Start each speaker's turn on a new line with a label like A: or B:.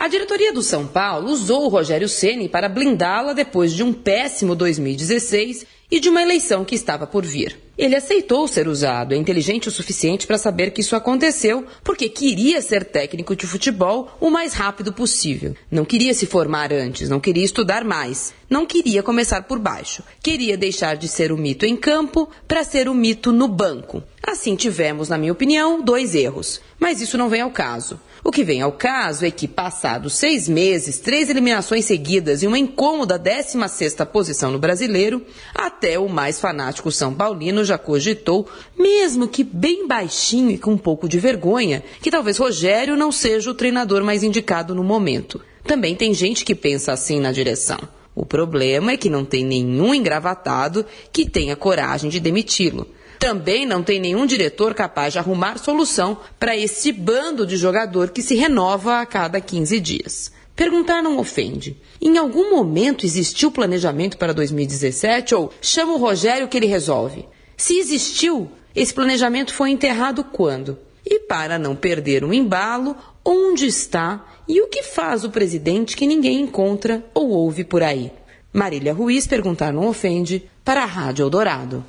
A: A diretoria do São Paulo usou o Rogério Ceni para blindá-la depois de um péssimo 2016 e de uma eleição que estava por vir. Ele aceitou ser usado, é inteligente o suficiente para saber que isso aconteceu, porque queria ser técnico de futebol o mais rápido possível. Não queria se formar antes, não queria estudar mais, não queria começar por baixo. Queria deixar de ser o mito em campo para ser o mito no banco. Assim tivemos, na minha opinião, dois erros. Mas isso não vem ao caso. O que vem ao caso é que, passados seis meses, três eliminações seguidas e uma incômoda 16ª posição no brasileiro, até o mais fanático São Paulino já cogitou, mesmo que bem baixinho e com um pouco de vergonha, que talvez Rogério não seja o treinador mais indicado no momento. Também tem gente que pensa assim na direção. O problema é que não tem nenhum engravatado que tenha coragem de demiti-lo. Também não tem nenhum diretor capaz de arrumar solução para esse bando de jogador que se renova a cada 15 dias. Perguntar não ofende. Em algum momento existiu planejamento para 2017 ou chama o Rogério que ele resolve? Se existiu, esse planejamento foi enterrado quando? E para não perder um embalo, onde está e o que faz o presidente que ninguém encontra ou ouve por aí? Marília Ruiz perguntar não ofende para a Rádio Eldorado.